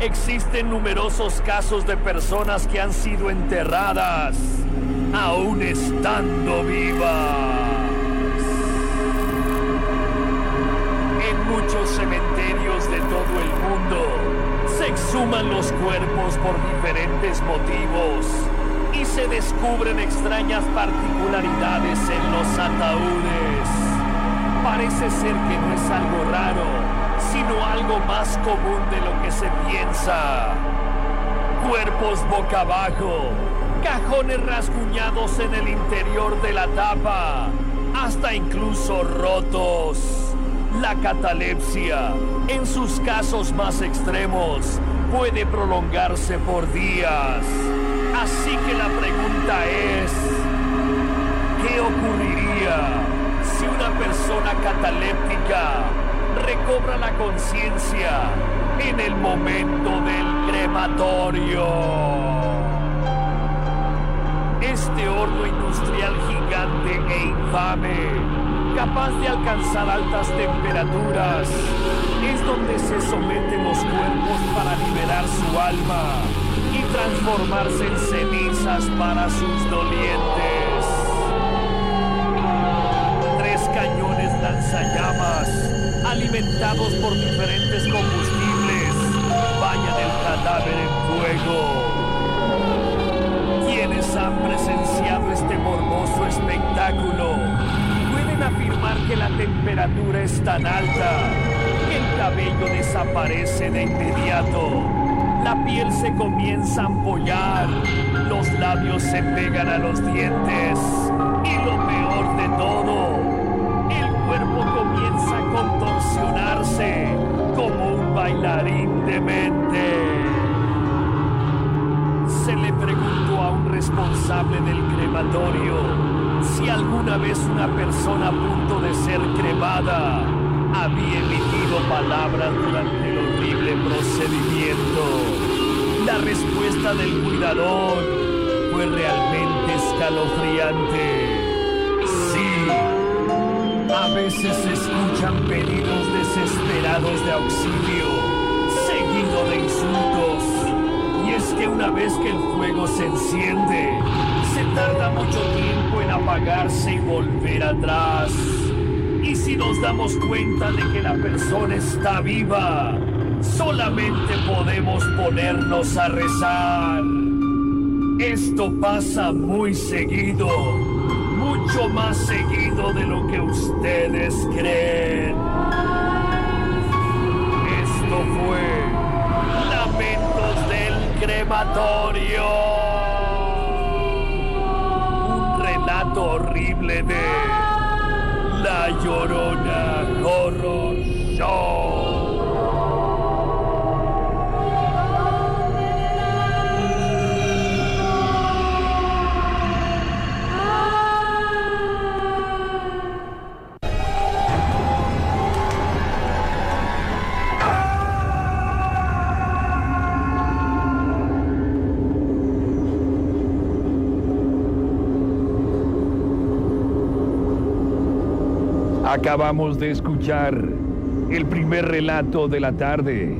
existen numerosos casos de personas que han sido enterradas aún estando vivas. En muchos cementerios de todo el mundo se exhuman los cuerpos por diferentes motivos y se descubren extrañas particularidades en los ataúdes. Parece ser que no es algo raro, sino algo más común de lo que se piensa. Cuerpos boca abajo, cajones rasguñados en el interior de la tapa, hasta incluso rotos. La catalepsia, en sus casos más extremos, puede prolongarse por días. Así que la pregunta es, ¿qué ocurriría si una persona cataléptica recobra la conciencia en el momento del crematorio? Este horno industrial gigante e infame, capaz de alcanzar altas temperaturas, es donde se someten los cuerpos para liberar su alma y transformarse en cenizas para sus dolientes. Tres cañones lanzallamas, alimentados por diferentes combustibles, bañan el cadáver en fuego. Quienes han presenciado este morboso espectáculo. Pueden afirmar que la temperatura es tan alta que el cabello desaparece de inmediato. La piel se comienza a ampollar, los labios se pegan a los dientes. Y lo peor de todo, como un bailarín demente se le preguntó a un responsable del crematorio si alguna vez una persona a punto de ser cremada había emitido palabras durante el horrible procedimiento. La respuesta del cuidador fue realmente escalofriante. A veces se escuchan pedidos desesperados de auxilio, seguido de insultos y es que una vez que el fuego se enciende, se tarda mucho tiempo en apagarse y volver atrás. Y si nos damos cuenta de que la persona está viva, solamente podemos ponernos a rezar. Esto pasa muy seguido, mucho más seguido de lo que ustedes creen. Esto fue Lamentos del Crematorio. Un relato horrible de La Llorona Horror. Acabamos de escuchar el primer relato de la tarde.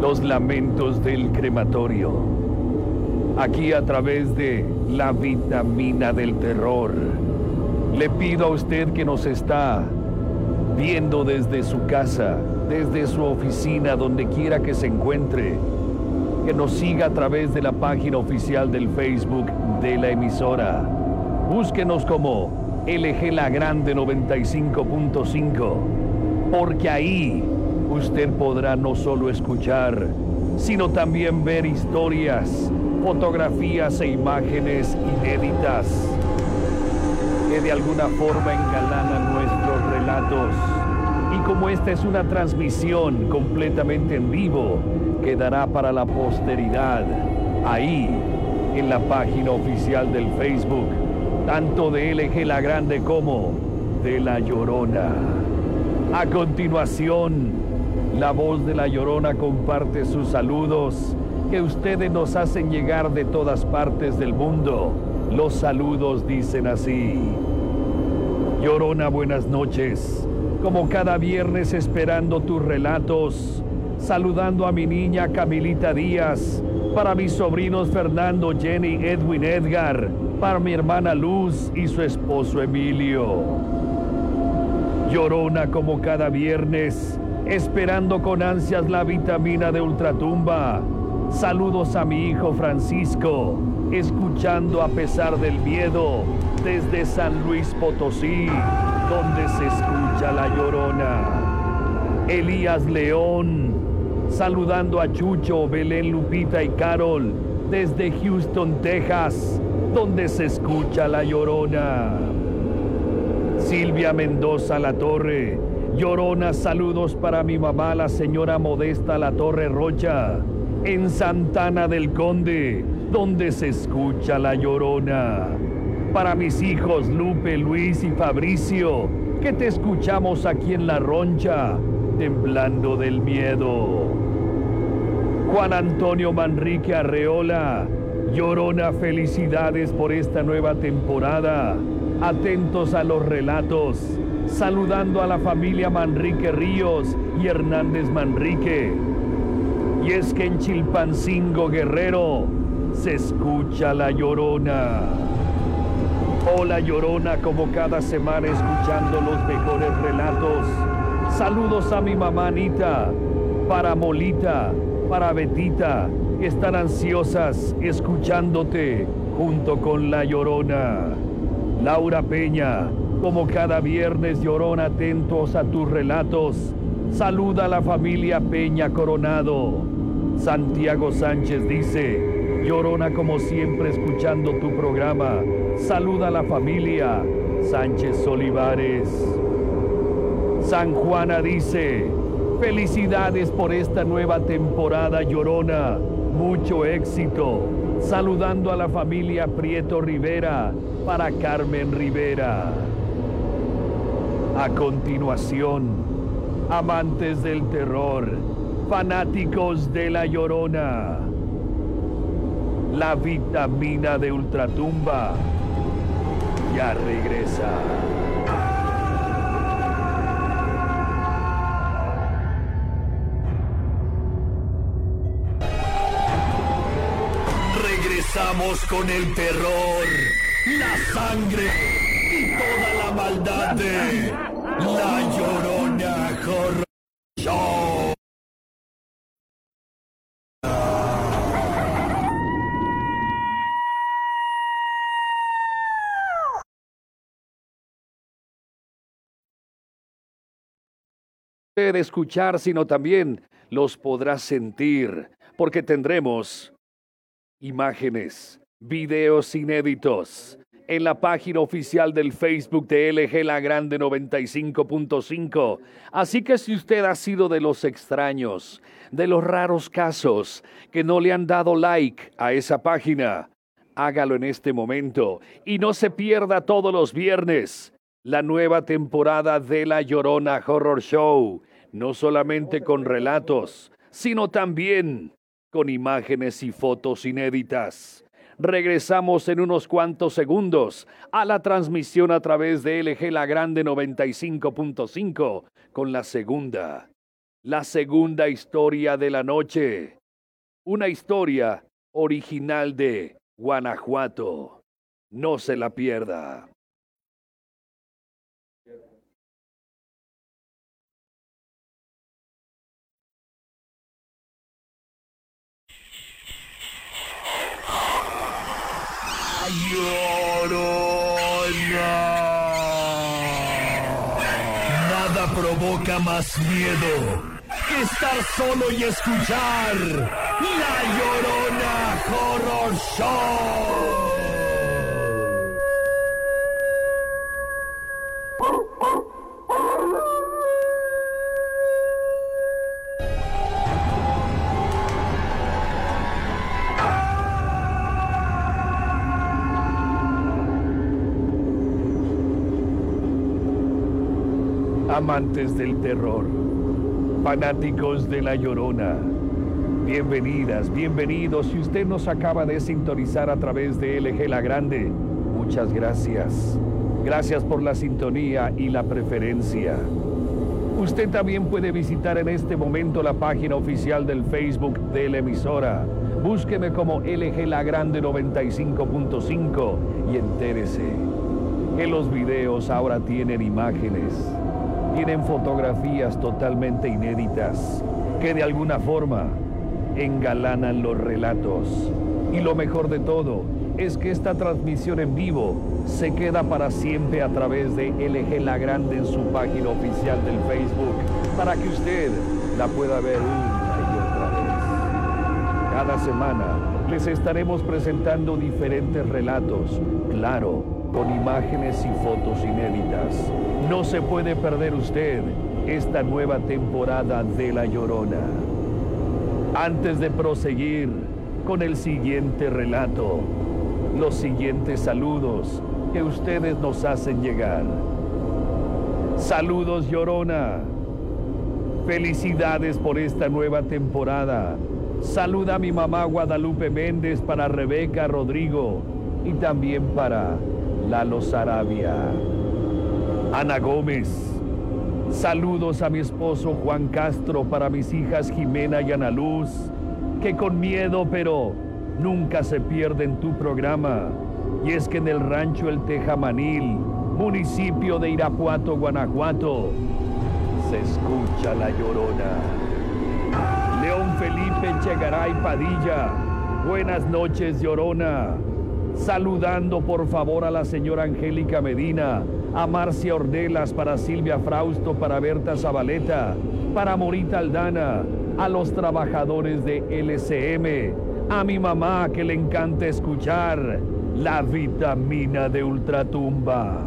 Los lamentos del crematorio. Aquí a través de la vitamina del terror. Le pido a usted que nos está viendo desde su casa, desde su oficina, donde quiera que se encuentre, que nos siga a través de la página oficial del Facebook de la emisora. Búsquenos como LG La Grande 95.5, porque ahí usted podrá no solo escuchar, sino también ver historias, fotografías e imágenes inéditas que de alguna forma engalanan nuestros relatos. Y como esta es una transmisión completamente en vivo, quedará para la posteridad ahí en la página oficial del Facebook tanto de LG La Grande como de La Llorona. A continuación, la voz de La Llorona comparte sus saludos que ustedes nos hacen llegar de todas partes del mundo. Los saludos dicen así. Llorona, buenas noches. Como cada viernes esperando tus relatos, saludando a mi niña Camilita Díaz, para mis sobrinos Fernando, Jenny, Edwin, Edgar, para mi hermana Luz y su esposo Emilio. Llorona como cada viernes, esperando con ansias la vitamina de ultratumba. Saludos a mi hijo Francisco, escuchando a pesar del miedo desde San Luis Potosí, donde se escucha la llorona. Elías León, saludando a Chucho, Belén, Lupita y Carol desde Houston, Texas, donde se escucha la llorona. Silvia Mendoza La Torre, llorona, saludos para mi mamá, la señora Modesta La Torre Rocha, en Santana del Conde, donde se escucha la llorona. Para mis hijos Lupe, Luis y Fabricio, que te escuchamos aquí en La Roncha, temblando del miedo. Juan Antonio Manrique Arreola, llorona, felicidades por esta nueva temporada. Atentos a los relatos, saludando a la familia Manrique Ríos y Hernández Manrique. Y es que en Chilpancingo Guerrero se escucha la llorona. Hola llorona, como cada semana escuchando los mejores relatos. Saludos a mi mamá Anita, para Molita, para Betita, están ansiosas escuchándote junto con la llorona. Laura Peña, como cada viernes llorona atentos a tus relatos. Saluda a la familia Peña Coronado. Santiago Sánchez dice, llorona como siempre escuchando tu programa. Saluda a la familia Sánchez Olivares. San Juana dice, felicidades por esta nueva temporada llorona. Mucho éxito. Saludando a la familia Prieto Rivera para Carmen Rivera. A continuación, amantes del terror, fanáticos de la llorona, la vitamina de ultratumba ya regresa. Con el terror, la sangre y toda la maldad de La Llorona Horror Show. escuchar, sino también los podrás sentir, porque tendremos imágenes, videos inéditos en la página oficial del Facebook de LG La Grande 95.5. Así que si usted ha sido de los extraños, de los raros casos que no le han dado like a esa página, hágalo en este momento y no se pierda todos los viernes la nueva temporada de La Llorona Horror Show, no solamente con relatos, sino también con imágenes y fotos inéditas. Regresamos en unos cuantos segundos a la transmisión a través de LG La Grande 95.5 con la segunda, la segunda historia de la noche. Una historia original de Guanajuato. No se la pierda. Llorona. Nada provoca más miedo que estar solo y escuchar La Llorona Horror Show. Amantes del terror, fanáticos de la llorona. Bienvenidas, bienvenidos. Si usted nos acaba de sintonizar a través de LG La Grande, muchas gracias. Gracias por la sintonía y la preferencia. Usted también puede visitar en este momento la página oficial del Facebook de la emisora. Búsqueme como LG La Grande 95.5 y entérese que los videos ahora tienen imágenes, tienen fotografías totalmente inéditas que de alguna forma engalanan los relatos. Y lo mejor de todo es que esta transmisión en vivo se queda para siempre a través de LG La Grande en su página oficial del Facebook para que usted la pueda ver una y otra vez. Cada semana les estaremos presentando diferentes relatos, claro, con imágenes y fotos inéditas. No se puede perder usted esta nueva temporada de La Llorona. Antes de proseguir con el siguiente relato, los siguientes saludos que ustedes nos hacen llegar. Saludos Llorona. Felicidades por esta nueva temporada. Saluda a mi mamá Guadalupe Méndez para Rebeca Rodrigo y también para Lalo Sarabia. Ana Gómez. Saludos a mi esposo Juan Castro para mis hijas Jimena y Ana Luz, que con miedo pero nunca se pierde en tu programa. Y es que en el rancho El Tejamanil, municipio de Irapuato, Guanajuato, se escucha la llorona. León Felipe Chegaray Padilla, buenas noches, llorona. Saludando por favor a la señora Angélica Medina, a Marcia Ordelas, para Silvia Frausto, para Berta Zabaleta, para Morita Aldana, a los trabajadores de LCM, a mi mamá que le encanta escuchar la vitamina de ultratumba.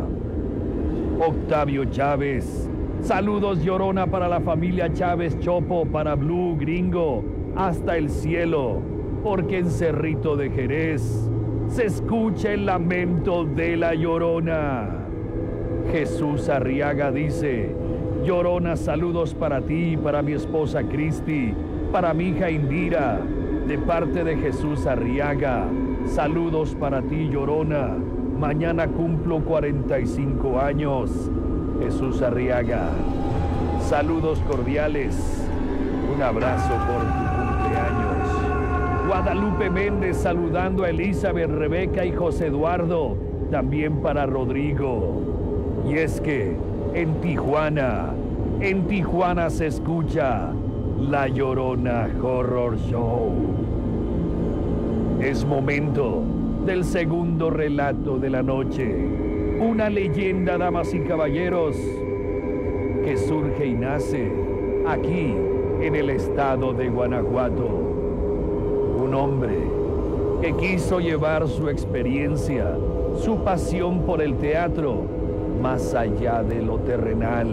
Octavio Chávez. Saludos llorona para la familia Chávez Chopo, para Blue Gringo, hasta el cielo, porque en Cerrito de Jerez se escucha el lamento de la llorona. Jesús Arriaga dice, llorona saludos para ti, para mi esposa Cristi, para mi hija Indira, de parte de Jesús Arriaga. Saludos para ti, Llorona. Mañana cumplo 45 años. Jesús Arriaga. Saludos cordiales. Un abrazo por tu cumpleaños. Guadalupe Méndez saludando a Elizabeth, Rebeca y José Eduardo. También para Rodrigo. Y es que en Tijuana, en Tijuana se escucha la Llorona Horror Show. Es momento del segundo relato de la noche. Una leyenda, damas y caballeros, que surge y nace aquí en el estado de Guanajuato. Un hombre que quiso llevar su experiencia, su pasión por el teatro, más allá de lo terrenal,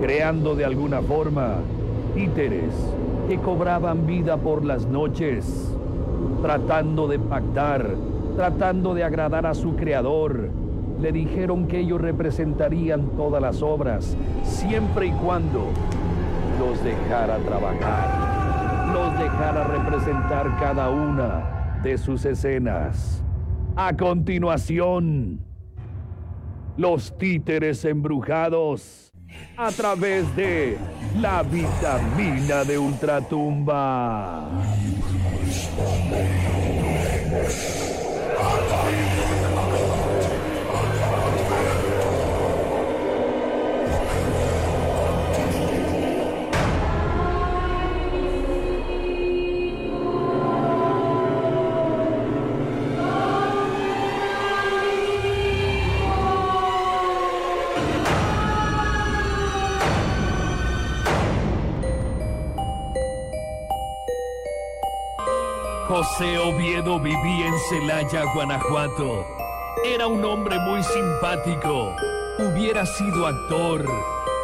creando de alguna forma títeres que cobraban vida por las noches, tratando de pactar, tratando de agradar a su creador. Le dijeron que ellos representarían todas las obras, siempre y cuando los dejara trabajar, los dejara representar cada una de sus escenas. A continuación, los títeres embrujados a través de la vitamina de ultratumba. José Oviedo vivía en Celaya, Guanajuato. Era un hombre muy simpático. Hubiera sido actor,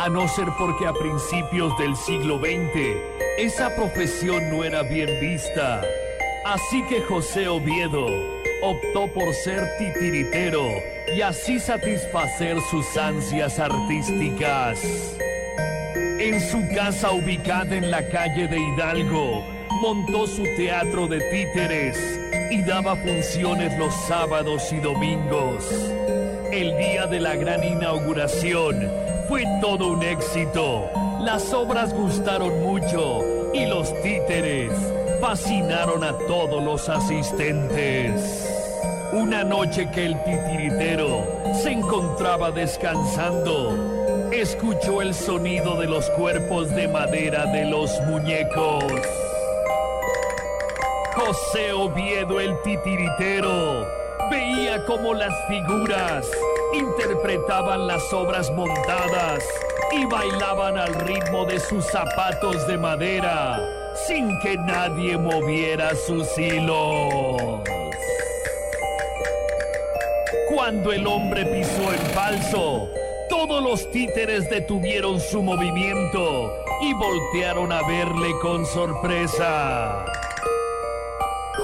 a no ser porque a principios del siglo XX esa profesión no era bien vista. Así que José Oviedo optó por ser titiritero y así satisfacer sus ansias artísticas. En su casa ubicada en la calle de Hidalgo, montó su teatro de títeres y daba funciones los sábados y domingos. El día de la gran inauguración fue todo un éxito, Las obras gustaron mucho y los títeres fascinaron a todos los asistentes. Una noche que el titiritero se encontraba descansando, escuchó el sonido de los cuerpos de madera de los muñecos. José Oviedo el titiritero veía cómo las figuras interpretaban las obras montadas y bailaban al ritmo de sus zapatos de madera sin que nadie moviera sus hilos. Cuando el hombre pisó en falso, todos los títeres detuvieron su movimiento y voltearon a verle con sorpresa.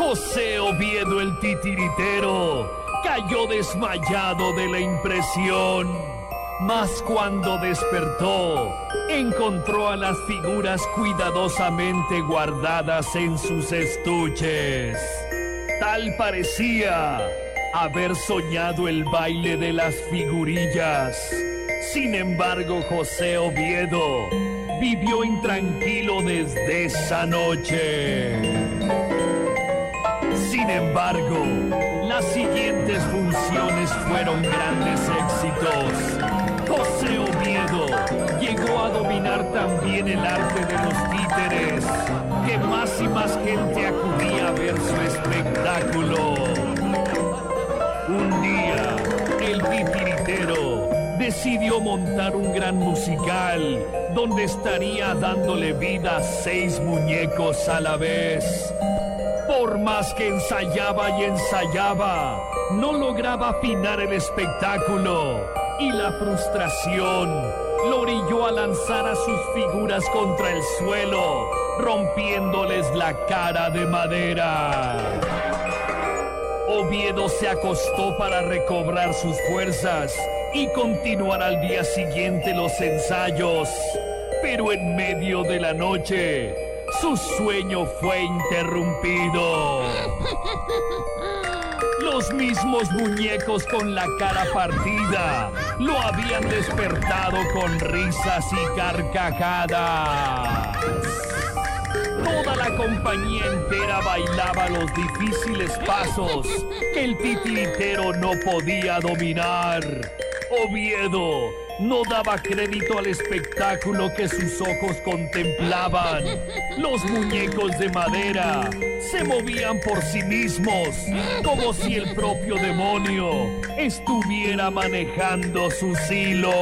José Oviedo el titiritero cayó desmayado de la impresión. Mas cuando despertó, encontró a las figuras cuidadosamente guardadas en sus estuches. Tal parecía haber soñado el baile de las figurillas. Sin embargo, José Oviedo vivió intranquilo desde esa noche. Sin embargo, las siguientes funciones fueron grandes éxitos. José Oviedo llegó a dominar también el arte de los títeres, que más y más gente acudía a ver su espectáculo. Un día, el titiritero decidió montar un gran musical donde estaría dándole vida a seis muñecos a la vez. Más que ensayaba y ensayaba, no lograba afinar el espectáculo y la frustración lo orilló a lanzar a sus figuras contra el suelo, rompiéndoles la cara de madera. Oviedo se acostó para recobrar sus fuerzas y continuar al día siguiente los ensayos. Pero en medio de la noche, su sueño fue interrumpido. Los mismos muñecos con la cara partida lo habían despertado con risas y carcajadas. Toda la compañía entera bailaba los difíciles pasos que el titiritero no podía dominar. Oviedo no daba crédito al espectáculo que sus ojos contemplaban. Los muñecos de madera se movían por sí mismos, como si el propio demonio estuviera manejando sus hilos.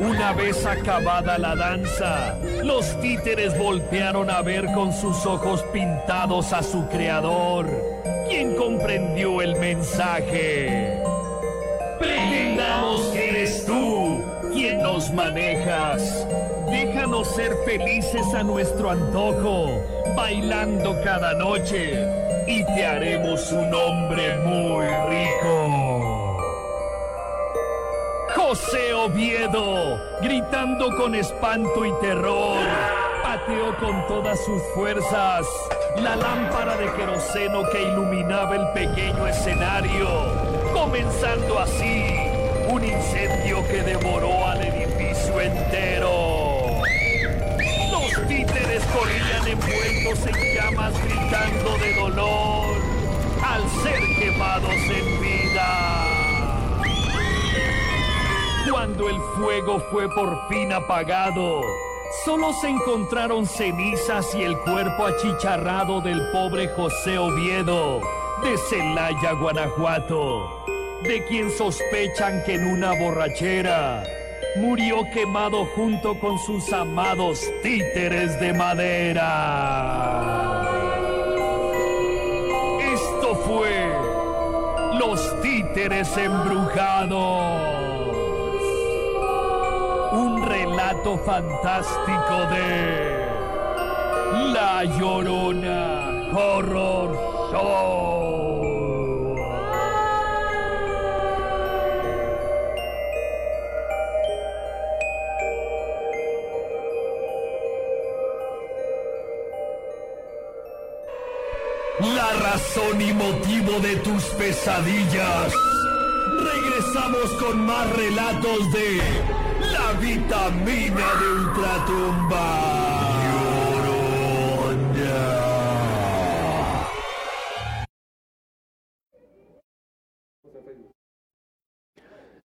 Una vez acabada la danza, los títeres voltearon a ver con sus ojos pintados a su creador, quien comprendió el mensaje. Pretendamos que eres tú quien nos manejas. Déjanos ser felices a nuestro antojo, bailando cada noche, y te haremos un hombre muy rico. José Oviedo, gritando con espanto y terror, pateó con todas sus fuerzas la lámpara de queroseno que iluminaba el pequeño escenario, comenzando así incendio que devoró al edificio entero. Los títeres corrían envueltos en llamas gritando de dolor al ser quemados en vida. Cuando el fuego fue por fin apagado, solo se encontraron cenizas y el cuerpo achicharrado del pobre José Oviedo de Celaya, Guanajuato, de quien sospechan que en una borrachera murió quemado junto con sus amados títeres de madera. Esto fue Los Títeres Embrujados un relato fantástico de La Llorona Horror Show. Razón y motivo de tus pesadillas. Regresamos con más relatos de La vitamina de ultratumba.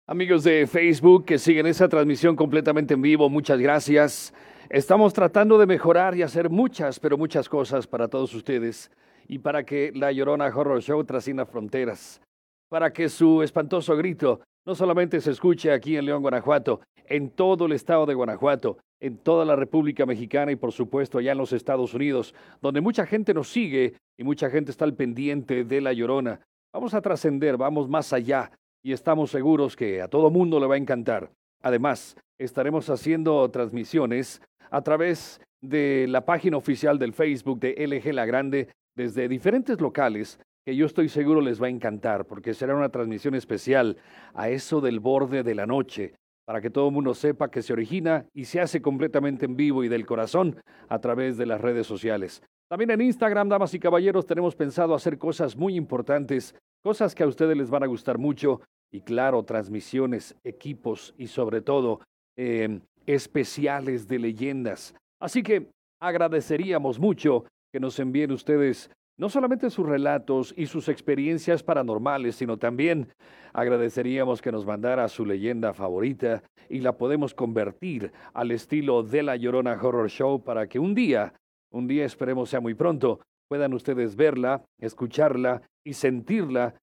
Amigos de Facebook que siguen esa transmisión completamente en vivo, muchas gracias. Estamos tratando de mejorar y hacer muchas, pero muchas cosas para todos ustedes y para que la Llorona Horror Show trascienda fronteras, para que su espantoso grito no solamente se escuche aquí en León, Guanajuato, en todo el estado de Guanajuato, en toda la República Mexicana y por supuesto allá en los Estados Unidos, donde mucha gente nos sigue y mucha gente está al pendiente de la Llorona. Vamos a trascender, vamos más allá y estamos seguros que a todo mundo le va a encantar. Además, estaremos haciendo transmisiones a través de la página oficial del Facebook de LG La Grande desde diferentes locales que yo estoy seguro les va a encantar porque será una transmisión especial a eso del borde de la noche para que todo el mundo sepa que se origina y se hace completamente en vivo y del corazón a través de las redes sociales. También en Instagram, damas y caballeros, tenemos pensado hacer cosas muy importantes, cosas que a ustedes les van a gustar mucho y claro, transmisiones, equipos y sobre todo em, especiales de leyendas. Así que agradeceríamos mucho que nos envíen ustedes no solamente sus relatos y sus experiencias paranormales, sino también agradeceríamos que nos mandara su leyenda favorita y la podemos convertir al estilo de la Llorona Horror Show para que un día, un día esperemos sea muy pronto, puedan ustedes verla, escucharla y sentirla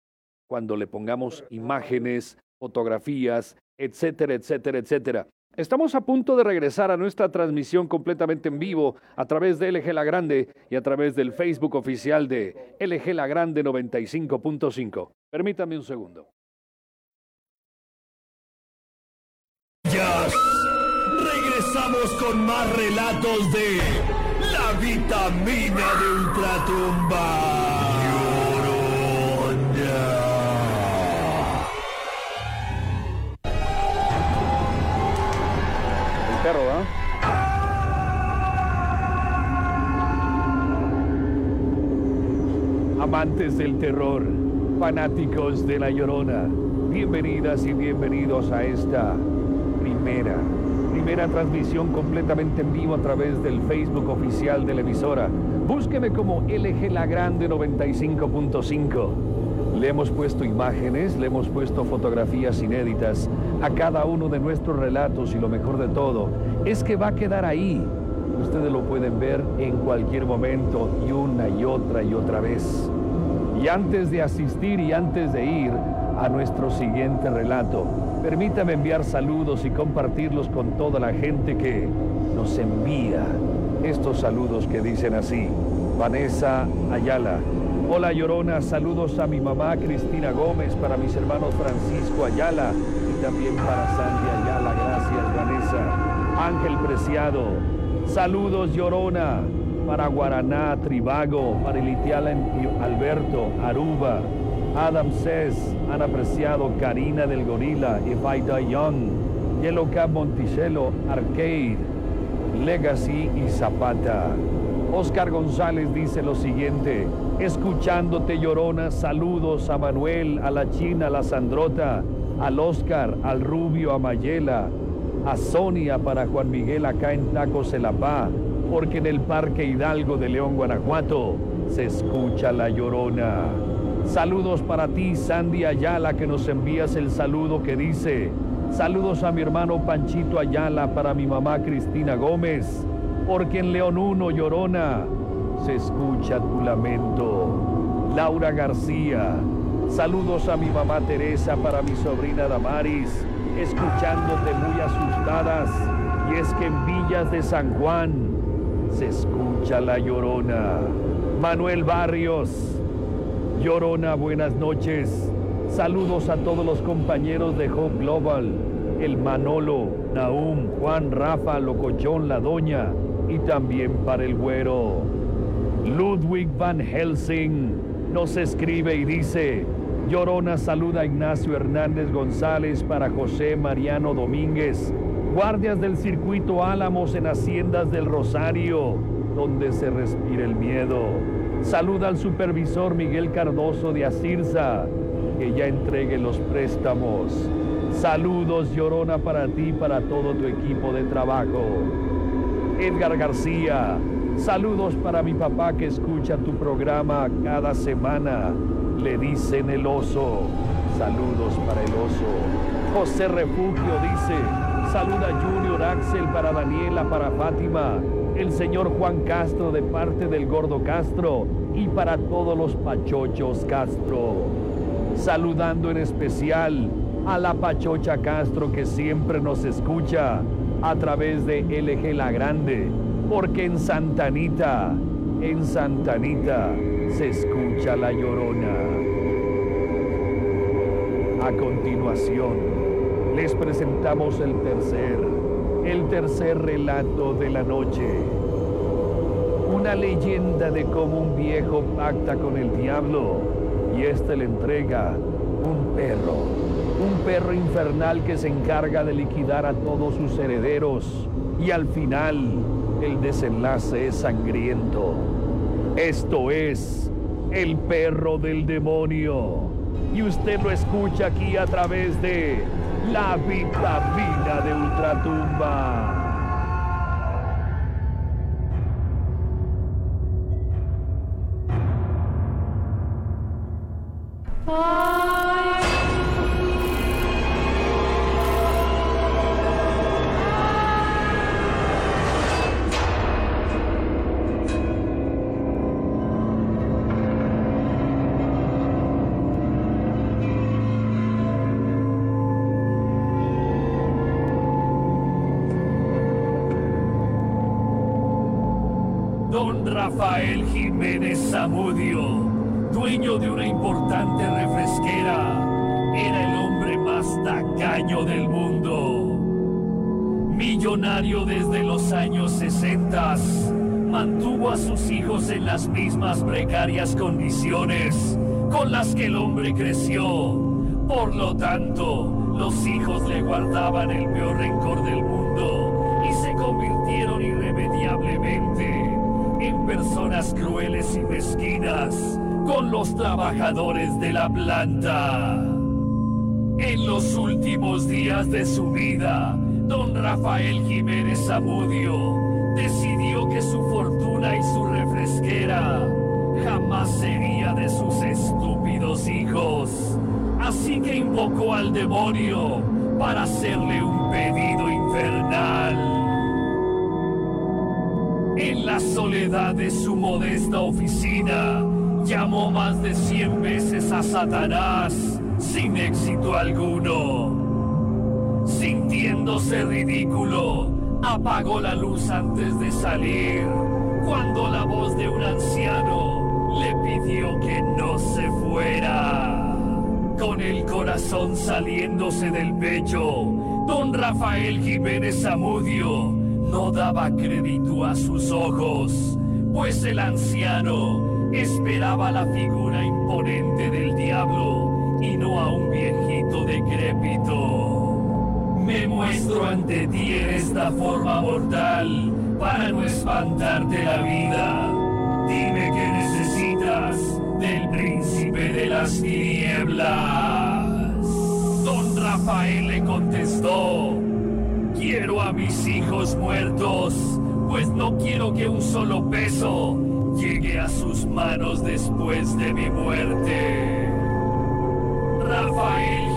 cuando le pongamos imágenes, fotografías, etcétera, etcétera, etcétera. Estamos a punto de regresar a nuestra transmisión completamente en vivo a través de LG La Grande y a través del Facebook oficial de LG La Grande 95.5. Permítame un segundo. Ya regresamos con más relatos de la vitamina de Ultratumba. Amantes del terror, fanáticos de la llorona, bienvenidas y bienvenidos a esta primera, primera transmisión completamente en vivo a través del Facebook oficial de la emisora. Búsqueme como LG La Grande 95.5. Le hemos puesto imágenes, le hemos puesto fotografías inéditas a cada uno de nuestros relatos y lo mejor de todo es que va a quedar ahí. Ustedes lo pueden ver en cualquier momento y una y otra y otra vez. Y antes de asistir y antes de ir a nuestro siguiente relato, permítame enviar saludos y compartirlos con toda la gente que nos envía estos saludos que dicen así. Vanessa Ayala, Hola Llorona, saludos a mi mamá Cristina Gómez, para mis hermanos Francisco Ayala y también para Sandy Ayala. Gracias Vanessa. Ángel Preciado, saludos Llorona para Guaraná, Tribago, para Ilitiala Alberto, Aruba, Adam Cés, Ana Preciado, Karina del Gorila, If I Die Young, Yellow Cap Monticello, Arcade, Legacy y Zapata. Oscar González dice lo siguiente, escuchándote llorona, saludos a Manuel, a la China, a la Sandrota, al Oscar, al Rubio, a Mayela, a Sonia para Juan Miguel acá en Tacos Celapá, porque en el Parque Hidalgo de León, Guanajuato, se escucha la llorona. Saludos para ti, Sandy Ayala, que nos envías el saludo que dice, saludos a mi hermano Panchito Ayala, para mi mamá Cristina Gómez, porque en León 1, Llorona, se escucha tu lamento. Laura García, saludos a mi mamá Teresa para mi sobrina Damaris, escuchándote muy asustadas. Y es que en Villas de San Juan se escucha la llorona. Manuel Barrios, llorona, buenas noches. Saludos a todos los compañeros de Hope Global, el Manolo, Naum, Juan, Rafa, Locochón, la Doña, y también para el güero. Ludwig Van Helsing nos escribe y dice, Llorona saluda a Ignacio Hernández González para José Mariano Domínguez, guardias del circuito Álamos en Haciendas del Rosario, donde se respira el miedo. Saluda al supervisor Miguel Cardoso de Asirza, que ya entregue los préstamos. Saludos Llorona para ti y para todo tu equipo de trabajo. Edgar García, saludos para mi papá que escucha tu programa cada semana. Le dicen el oso. Saludos para el oso. José Refugio dice, saluda Junior Axel para Daniela, para Fátima, el señor Juan Castro de parte del Gordo Castro y para todos los Pachochos Castro. Saludando en especial a la Pachocha Castro que siempre nos escucha a través de LG La Grande, porque en Santanita, en Santanita se escucha la llorona. A continuación, les presentamos el tercer, el tercer relato de la noche. Una leyenda de cómo un viejo pacta con el diablo y éste le entrega un perro un perro infernal que se encarga de liquidar a todos sus herederos y al final el desenlace es sangriento. Esto es el perro del demonio y usted lo escucha aquí a través de la vitamina de Ultratumba. Las mismas precarias condiciones con las que el hombre creció. Por lo tanto, los hijos le guardaban el peor rencor del mundo y se convirtieron irremediablemente en personas crueles y mezquinas con los trabajadores de la planta. En los últimos días de su vida, don Rafael Jiménez Zamudio decidió que su fortuna y su refresquera jamás sería de sus estúpidos hijos. Así que invocó al demonio para hacerle un pedido infernal. En la soledad de su modesta oficina, llamó más de cien veces a Satanás sin éxito alguno. Sintiéndose ridículo, apagó la luz antes de salir, cuando la voz de un anciano le pidió que no se fuera. Con el corazón saliéndose del pecho, don Rafael Jiménez Zamudio no daba crédito a sus ojos, pues el anciano esperaba la figura imponente del diablo y no a un viejito decrépito. Me muestro ante ti en esta forma mortal para no espantarte la vida. Dime qué necesitas del príncipe de las tinieblas. Don Rafael le contestó. Quiero a mis hijos muertos, pues no quiero que un solo peso llegue a sus manos después de mi muerte. Rafael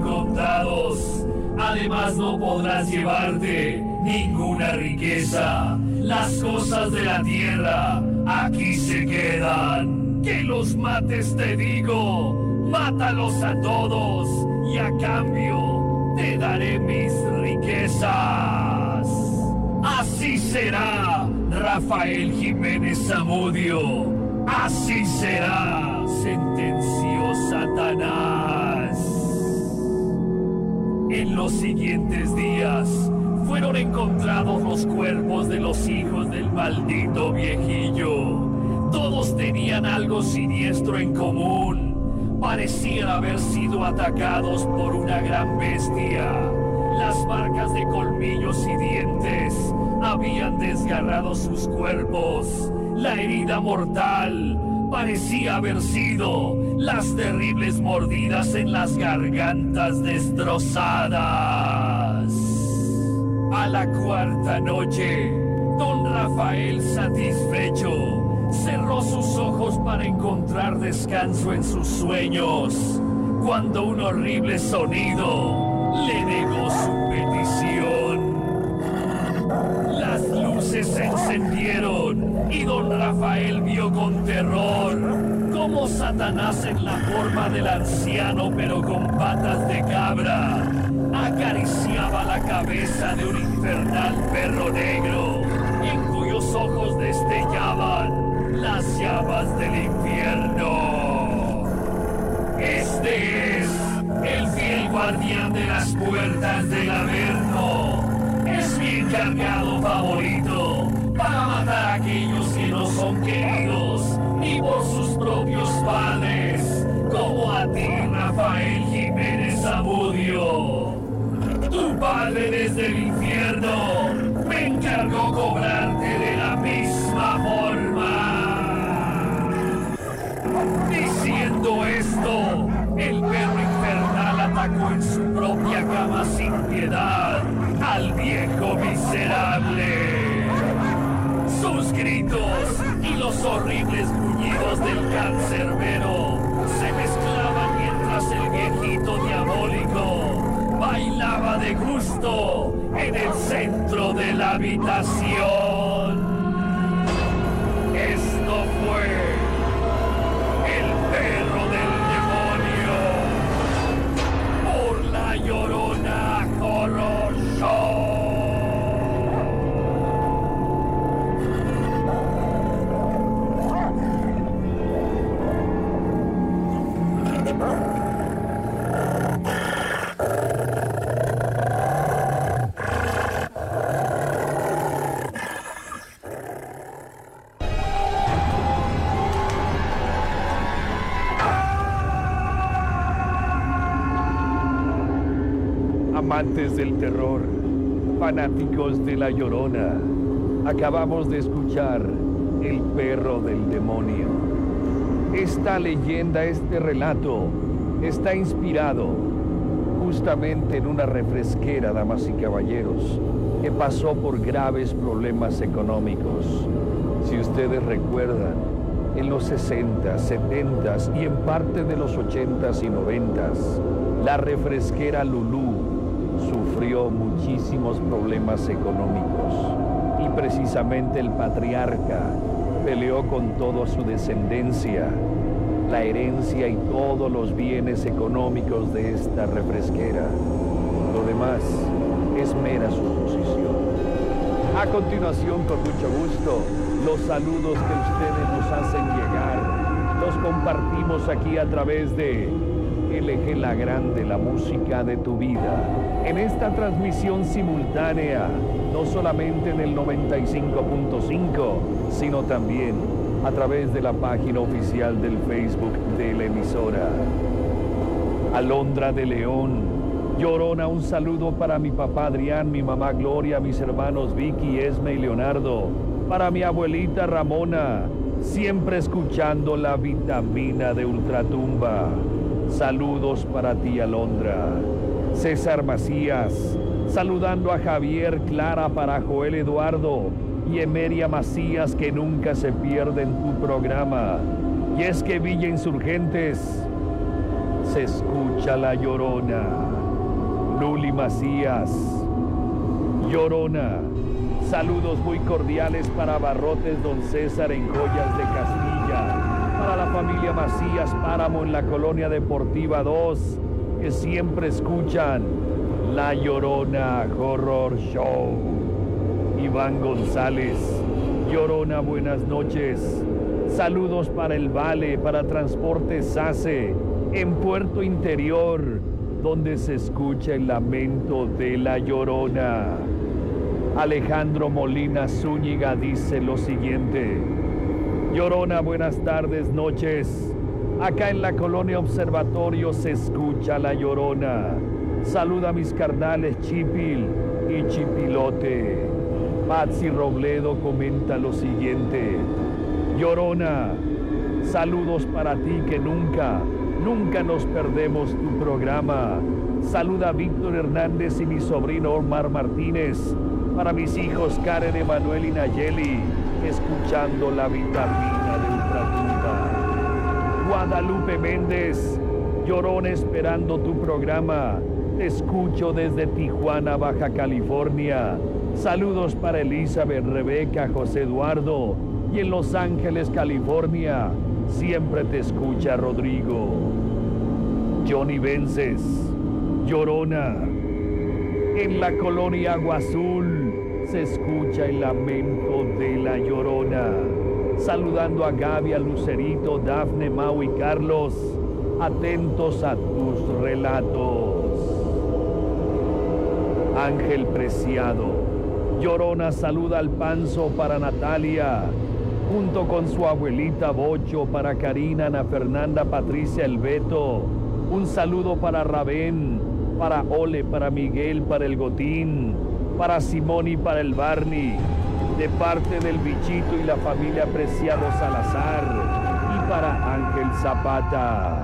contados. Además no podrás llevarte ninguna riqueza. Las cosas de la tierra aquí se quedan. Que los mates te digo, mátalos a todos y a cambio te daré mis riquezas. Así será, Rafael Jiménez Zamudio. Así será, sentenció Satanás. En los siguientes días fueron encontrados los cuerpos de los hijos del maldito viejillo. Todos tenían algo siniestro en común parecían haber sido atacados por una gran bestia. Las marcas de colmillos y dientes habían desgarrado sus cuerpos. La herida mortal parecía haber sido las terribles mordidas en las gargantas destrozadas. A la cuarta noche, don Rafael satisfecho cerró sus ojos para encontrar descanso en sus sueños, cuando un horrible sonido le negó su petición. Las luces se encendieron y don Rafael vio con terror cómo Satanás en la forma del anciano pero con patas de cabra acariciaba la cabeza de un infernal perro negro en cuyos ojos destellaban las llamas del infierno. Este es el fiel guardián de las puertas del Averno. Es mi encargado favorito a aquellos que no son queridos y por sus propios padres, como a ti, Rafael Jiménez Abudio. Tu padre desde el infierno me encargó cobrarte de la misma forma. Diciendo esto, el perro infernal atacó en su propia cama sin piedad al viejo miserable. Gritos y los horribles gruñidos del cancerbero se mezclaban mientras el viejito diabólico bailaba de gusto en el centro de la habitación. Del terror, fanáticos de la llorona, acabamos de escuchar El perro del demonio. Esta leyenda, este relato, está inspirado justamente en una refresquera, damas y caballeros, que pasó por graves problemas económicos. Si ustedes recuerdan, en los 60, 70 y en parte de los 80s y 90s, la refresquera Lulú sufrió muchísimos problemas económicos y precisamente el patriarca peleó con toda su descendencia, la herencia y todos los bienes económicos de esta refresquera. Lo demás es mera suposición. A continuación, con mucho gusto, los saludos que ustedes nos hacen llegar, los compartimos aquí a través de LG La Grande, la música de tu vida. En esta transmisión simultánea, no solamente en el 95.5, sino también a través de la página oficial del Facebook de la emisora. Alondra de León, Llorona, un saludo para mi papá Adrián, mi mamá Gloria, mis hermanos Vicky, Esme y Leonardo, para mi abuelita Ramona, siempre escuchando la vitamina de Ultratumba. Saludos para ti, Alondra. César Macías, saludando a Javier Clara para Joel Eduardo y Emeria Macías que nunca se pierde en tu programa. Y es que Villa Insurgentes se escucha la llorona. Luli Macías, llorona. Saludos muy cordiales para Barrotes Don César en Joyas de Castilla. Para la familia Macías Páramo en la Colonia Deportiva 2, que siempre escuchan La Llorona Horror Show. Iván González, Llorona, buenas noches. Saludos para el Vale, para Transporte SACE, en Puerto Interior, donde se escucha el lamento de la Llorona. Alejandro Molina Zúñiga dice lo siguiente. Llorona, buenas tardes, noches. Acá en la colonia Observatorio se escucha la Llorona. Saluda a mis carnales Chipil y Chipilote. Patsy Robledo comenta lo siguiente. Llorona, Saludos para ti que nunca, nunca nos perdemos tu programa. Saluda a Víctor Hernández y mi sobrino Omar Martínez. Para mis hijos Karen, Emanuel y Nayeli, escuchando la vitamina de Ultratumba. Guadalupe Méndez, llorón esperando tu programa. Te escucho desde Tijuana, Baja California. Saludos para Elizabeth, Rebeca, José Eduardo y en Los Ángeles, California. Siempre te escucha Rodrigo. Johnny Vences, Llorona. En la colonia Agua Azul se escucha el lamento la Llorona. Saludando a Gaby, a Lucerito, Dafne, Mau y Carlos. Atentos a tus relatos. Ángel Preciado. Llorona saluda al panzo para Natalia, junto con su abuelita Bocho para Karina, Ana Fernanda, Patricia, El Beto. Un saludo para Rabén, para Ole, para Miguel, para el Gotín, para Simón y para el Barney, de parte del bichito y la familia Preciado Salazar, y para Ángel Zapata.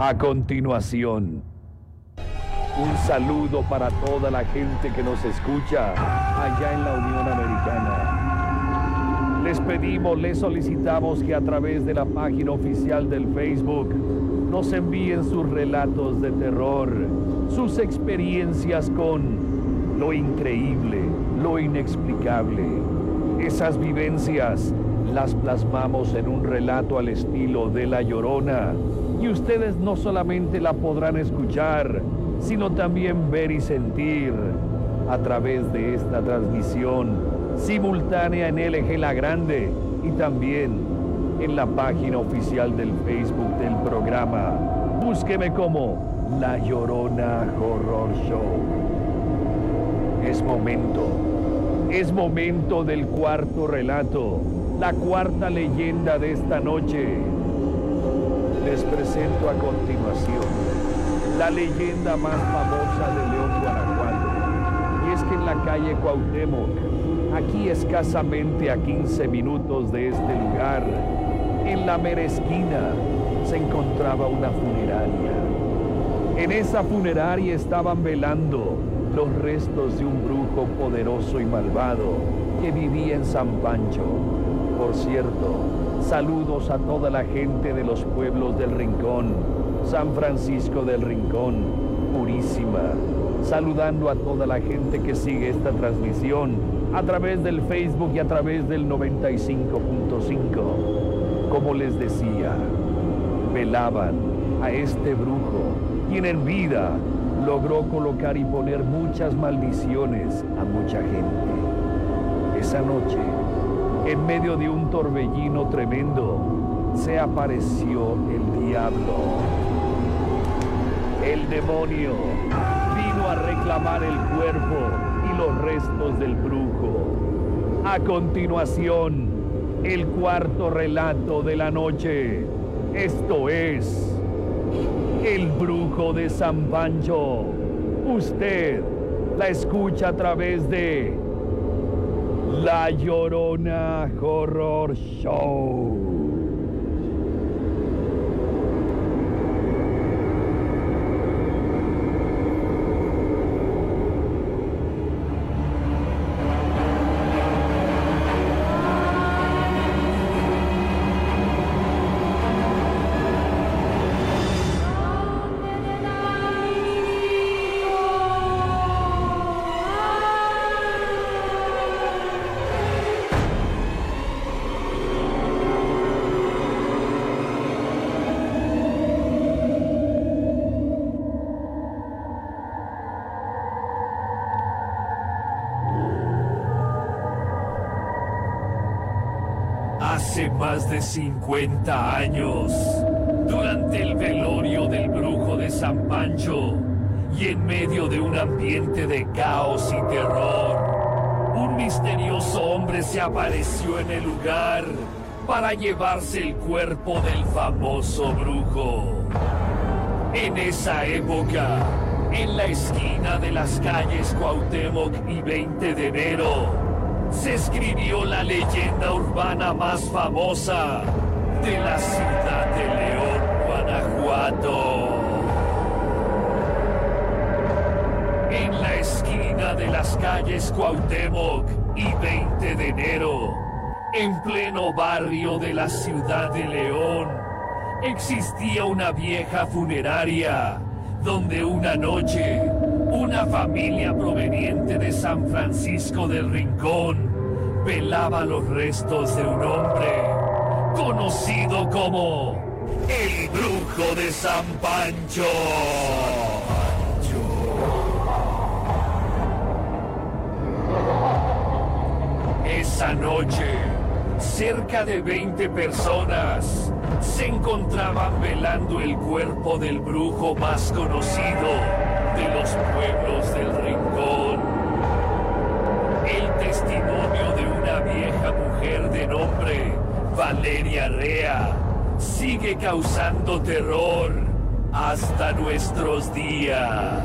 A continuación, un saludo para toda la gente que nos escucha allá en la Unión Americana. Les pedimos, les solicitamos que a través de la página oficial del Facebook nos envíen sus relatos de terror, sus experiencias con lo increíble, lo inexplicable. Esas vivencias las plasmamos en un relato al estilo de La Llorona y ustedes no solamente la podrán escuchar, sino también ver y sentir a través de esta transmisión simultánea en LG La Grande y también en la página oficial del Facebook del programa. Búsqueme como La Llorona Horror Show. Es momento, es momento del cuarto relato, la cuarta leyenda de esta noche. Les presento a continuación la leyenda más famosa de León, Guanajuato. Y es que en la calle Cuauhtémoc, aquí escasamente a 15 minutos de este lugar, en la mera esquina, se encontraba una funeraria. En esa funeraria estaban velando los restos de un brujo poderoso y malvado que vivía en San Pancho. Por cierto, saludos a toda la gente de los pueblos del Rincón San Francisco del Rincón, Purísima, saludando a toda la gente que sigue esta transmisión a través del Facebook y a través del 95.5. Como les decía, velaban a este brujo, quien en vida logró colocar y poner muchas maldiciones a mucha gente. Esa noche, en medio de un torbellino tremendo, se apareció el diablo el demonio vino a reclamar el cuerpo y los restos del brujo. A continuación, el cuarto relato de la noche. Esto es El brujo de San Pancho. Usted la escucha a través de La Llorona Horror Show. Más de 50 años, durante el velorio del brujo de San Pancho y en medio de un ambiente de caos y terror, un misterioso hombre se apareció en el lugar para llevarse el cuerpo del famoso brujo. En esa época, en la esquina de las calles Cuauhtémoc y 20 de enero, se escribió la leyenda urbana más famosa de la ciudad de León, Guanajuato. En la esquina de las calles Cuauhtémoc y 20 de enero, en pleno barrio de la ciudad de León, existía una vieja funeraria donde una noche una familia proveniente de San Francisco del Rincón velaba los restos de un hombre conocido como el brujo de San Pancho. Esa noche, cerca de 20 personas se encontraban velando el cuerpo del brujo más conocido de los pueblos del rincón. El testimonio de una vieja mujer de nombre Valeria Rea sigue causando terror hasta nuestros días.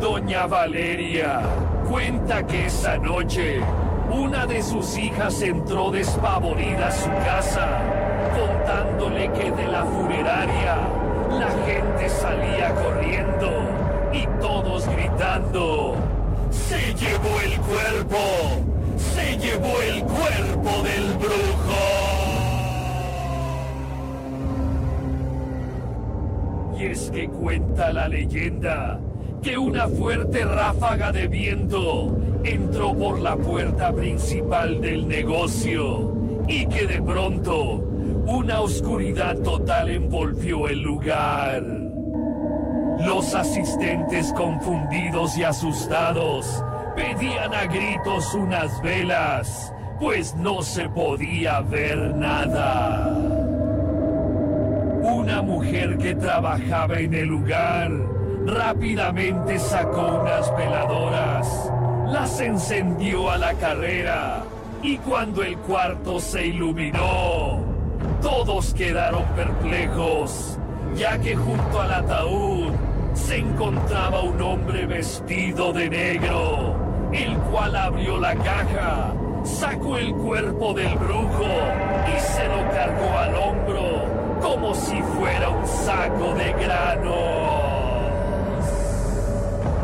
Doña Valeria cuenta que esa noche una de sus hijas entró despavorida a su casa, contándole que de la funeraria la gente salía corriendo y todos gritando, ¡Se llevó el cuerpo! ¡Se llevó el cuerpo del brujo! Y es que cuenta la leyenda que una fuerte ráfaga de viento entró por la puerta principal del negocio y que de pronto una oscuridad total envolvió el lugar. Los asistentes confundidos y asustados pedían a gritos unas velas, pues no se podía ver nada. Una mujer que trabajaba en el lugar rápidamente sacó unas veladoras, las encendió a la carrera y cuando el cuarto se iluminó, todos quedaron perplejos, ya que junto al ataúd se encontraba un hombre vestido de negro, el cual abrió la caja, sacó el cuerpo del brujo y se lo cargó al hombro como si fuera un saco de grano.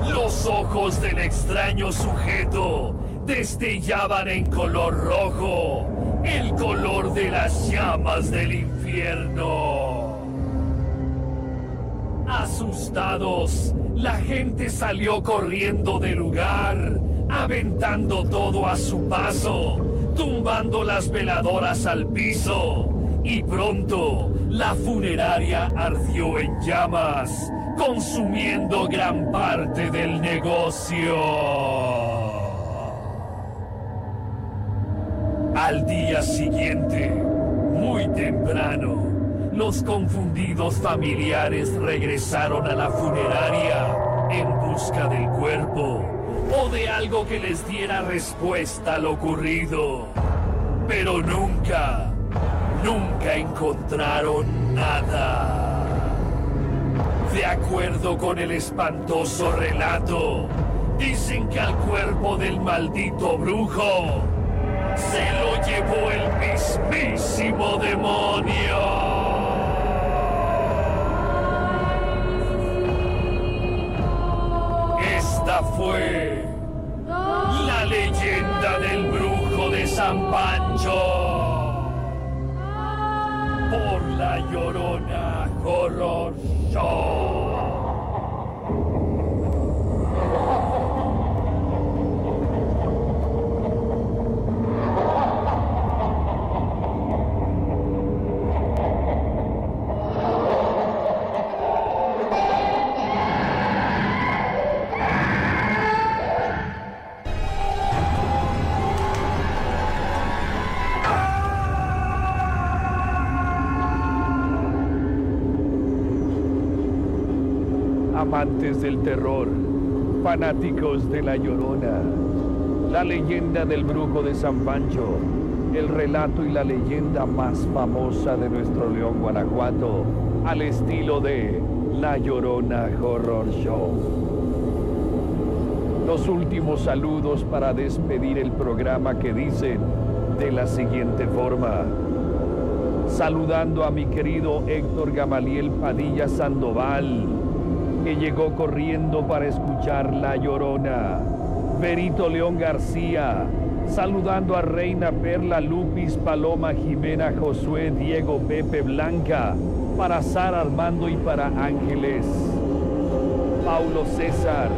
Los ojos del extraño sujeto destellaban en color rojo, el color de las llamas del infierno. Asustados, la gente salió corriendo del lugar, aventando todo a su paso, tumbando las veladoras al piso, y pronto la funeraria ardió en llamas, consumiendo gran parte del negocio. Al día siguiente, muy temprano, los confundidos familiares regresaron a la funeraria en busca del cuerpo o de algo que les diera respuesta a lo ocurrido. Pero nunca, nunca encontraron nada. De acuerdo con el espantoso relato, dicen que al cuerpo del maldito brujo se lo llevó el mismísimo demonio. Esta fue la leyenda del brujo de San Pancho. Por la llorona Show. Del terror, fanáticos de la llorona, la leyenda del brujo de San Pancho, el relato y la leyenda más famosa de nuestro León, Guanajuato, al estilo de La Llorona Horror Show. los últimos saludos para despedir el programa que dicen de la siguiente forma. Saludando a mi querido Héctor Gamaliel Padilla Sandoval, que llegó corriendo para escuchar La Llorona. Berito León García, saludando a Reina Perla Lupis Paloma Jimena Josué Diego Pepe Blanca, para Sara Armando y para Ángeles. Paulo César,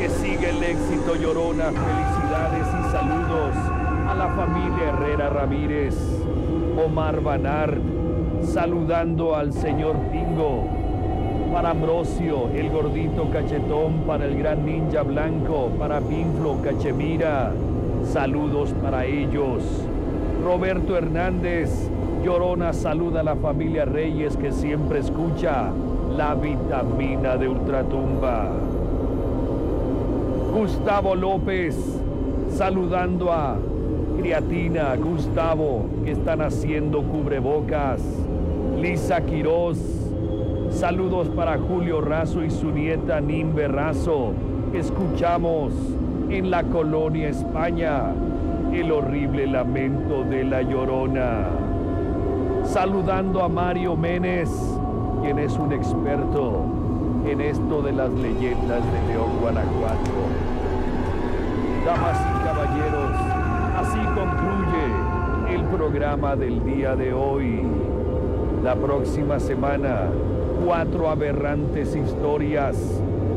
que sigue el éxito Llorona, felicidades y saludos a la familia Herrera Ramírez. Omar Banard, saludando al señor Pingo. Para Ambrosio, el gordito cachetón, para el gran ninja blanco, para Pinflo Cachemira, saludos para ellos. Roberto Hernández, Llorona saluda a la familia Reyes que siempre escucha la vitamina de Ultratumba. Gustavo López, saludando a Criatina, Gustavo, que están haciendo cubrebocas. Lisa Quiroz, saludos para Julio Razo y su nieta Nimbe Razo, escuchamos en la colonia España el horrible lamento de la llorona. Saludando a Mario Menes, quien es un experto en esto de las leyendas de León, Guanajuato. Damas y caballeros, así concluye el programa del día de hoy. La próxima semana, cuatro aberrantes historias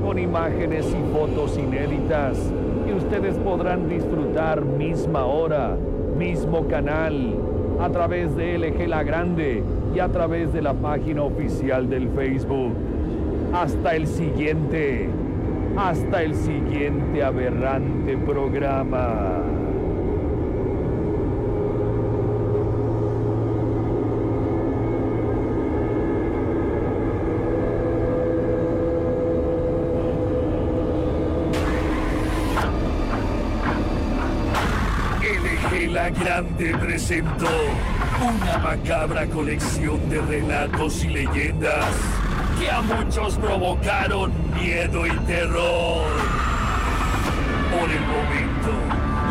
con imágenes y fotos inéditas que ustedes podrán disfrutar misma hora, mismo canal, a través de LG La Grande y a través de la página oficial del Facebook. Hasta el siguiente, hasta el siguiente aberrante programa. LG La Grande presentó una macabra colección de relatos y leyendas que a muchos provocaron miedo y terror. Por el momento,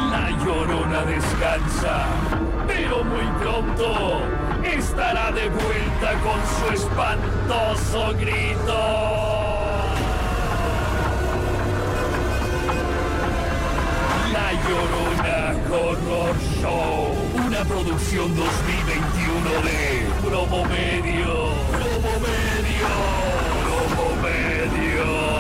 la llorona descansa, pero muy pronto estará de vuelta con su espantoso grito. La Llorona Horror Show, producción 2021 de Promomedio. Promomedio. Promomedio.